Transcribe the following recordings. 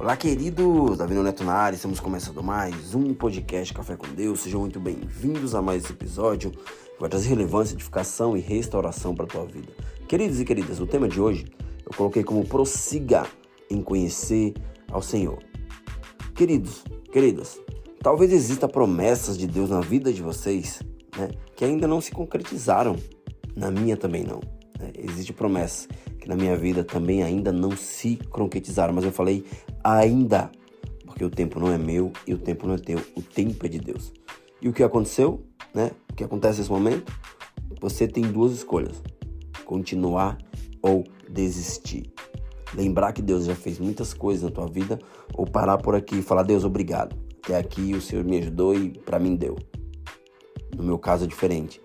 Olá, queridos! Davi Neto na área, estamos começando mais um podcast Café com Deus. Sejam muito bem-vindos a mais esse episódio que vai trazer relevância, edificação e restauração para a tua vida. Queridos e queridas, o tema de hoje eu coloquei como prossiga em conhecer ao Senhor. Queridos, queridas, talvez exista promessas de Deus na vida de vocês né, que ainda não se concretizaram. Na minha também não. Existe promessa que na minha vida também ainda não se concretizaram, mas eu falei ainda, porque o tempo não é meu e o tempo não é teu, o tempo é de Deus. E o que aconteceu, né? O que acontece nesse momento? Você tem duas escolhas: continuar ou desistir. Lembrar que Deus já fez muitas coisas na tua vida ou parar por aqui e falar: Deus, obrigado. Até aqui o Senhor me ajudou e para mim deu. No meu caso é diferente.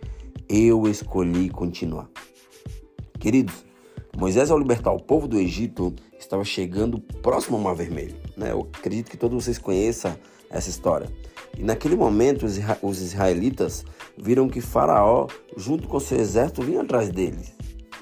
Eu escolhi continuar. Queridos, Moisés, ao libertar o povo do Egito, estava chegando próximo ao Mar Vermelho. Né? Eu acredito que todos vocês conheçam essa história. E naquele momento, os israelitas viram que Faraó, junto com seu exército, vinha atrás deles.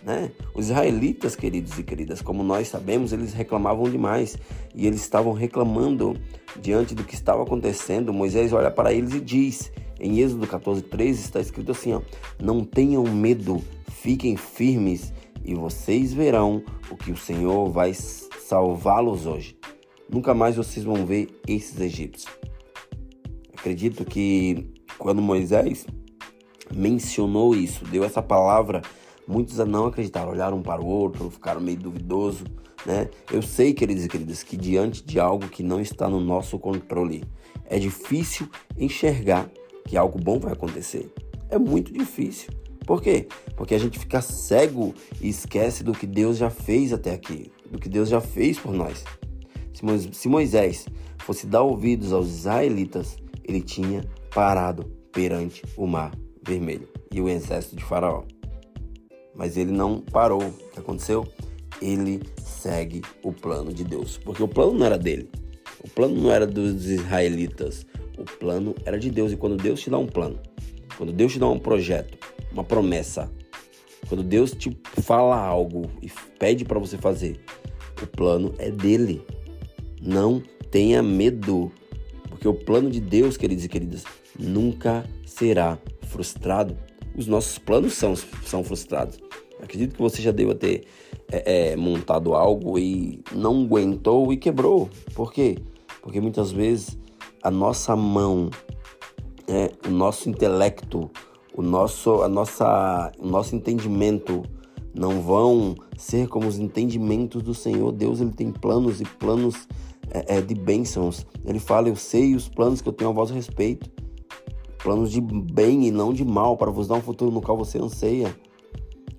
Né? Os israelitas, queridos e queridas, como nós sabemos, eles reclamavam demais e eles estavam reclamando diante do que estava acontecendo. Moisés olha para eles e diz: em Êxodo 14, 13 está escrito assim: ó, Não tenham medo, fiquem firmes e vocês verão o que o Senhor vai salvá-los hoje. Nunca mais vocês vão ver esses egípcios. Acredito que quando Moisés mencionou isso, deu essa palavra, muitos não acreditaram, olharam um para o outro, ficaram meio duvidoso, né? Eu sei, queridos e queridas, que diante de algo que não está no nosso controle, é difícil enxergar que algo bom vai acontecer. É muito difícil. Por quê? Porque a gente fica cego e esquece do que Deus já fez até aqui, do que Deus já fez por nós. Se Moisés fosse dar ouvidos aos israelitas, ele tinha parado perante o mar vermelho e o exército de Faraó. Mas ele não parou. O que aconteceu? Ele segue o plano de Deus, porque o plano não era dele. O plano não era dos israelitas. O plano era de Deus. E quando Deus te dá um plano, quando Deus te dá um projeto, uma promessa, quando Deus te fala algo e pede para você fazer, o plano é dele. Não tenha medo, porque o plano de Deus, queridos e queridas, nunca será frustrado. Os nossos planos são, são frustrados. Acredito que você já deva ter é, é, montado algo e não aguentou e quebrou. Por quê? Porque muitas vezes a nossa mão, é, o nosso intelecto, o nosso, a nossa, o nosso entendimento não vão ser como os entendimentos do Senhor. Deus ele tem planos e planos é, é, de bênçãos. Ele fala: Eu sei os planos que eu tenho a vosso respeito, planos de bem e não de mal, para vos dar um futuro no qual você anseia.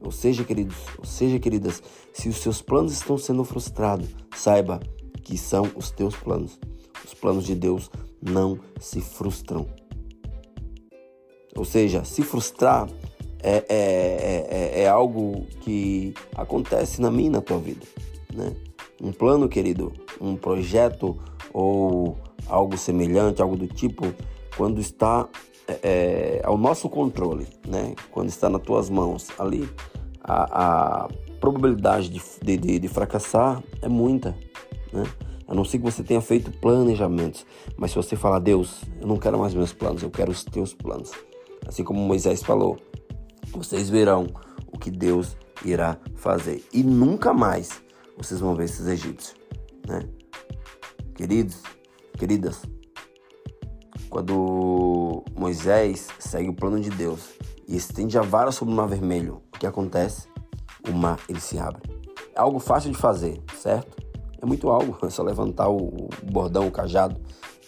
Ou seja, queridos, ou seja, queridas, se os seus planos estão sendo frustrados, saiba que são os teus planos. Os planos de Deus não se frustram. Ou seja, se frustrar é, é, é, é, é algo que acontece na minha e na tua vida. Né? Um plano, querido, um projeto ou algo semelhante, algo do tipo, quando está é, é, ao nosso controle, né? quando está nas tuas mãos ali, a, a probabilidade de, de, de, fracassar é muita. Né? A não ser que você tenha feito planejamentos. Mas se você falar, Deus, eu não quero mais meus planos, eu quero os teus planos. Assim como Moisés falou, vocês verão o que Deus irá fazer. E nunca mais vocês vão ver esses egípcios. Né? Queridos, queridas, quando Moisés segue o plano de Deus e estende a vara sobre o mar vermelho, o que acontece? O mar ele se abre. É algo fácil de fazer, certo? É muito algo, é só levantar o bordão, o cajado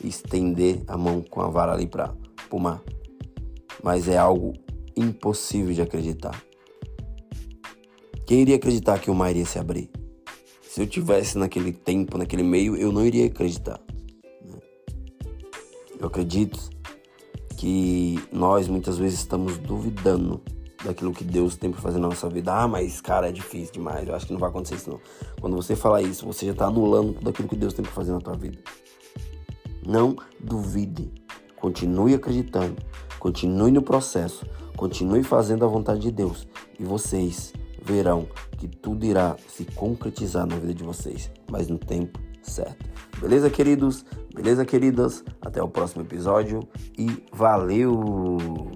e estender a mão com a vara ali para o mar mas é algo impossível de acreditar. Quem iria acreditar que o mar iria se abrir? Se eu tivesse naquele tempo, naquele meio, eu não iria acreditar. Né? Eu acredito que nós muitas vezes estamos duvidando daquilo que Deus tem para fazer na nossa vida. Ah, mas cara, é difícil demais. Eu acho que não vai acontecer isso não. Quando você fala isso, você já está anulando tudo aquilo que Deus tem para fazer na tua vida. Não duvide. Continue acreditando. Continue no processo, continue fazendo a vontade de Deus e vocês verão que tudo irá se concretizar na vida de vocês, mas no tempo certo. Beleza, queridos? Beleza, queridas? Até o próximo episódio e valeu!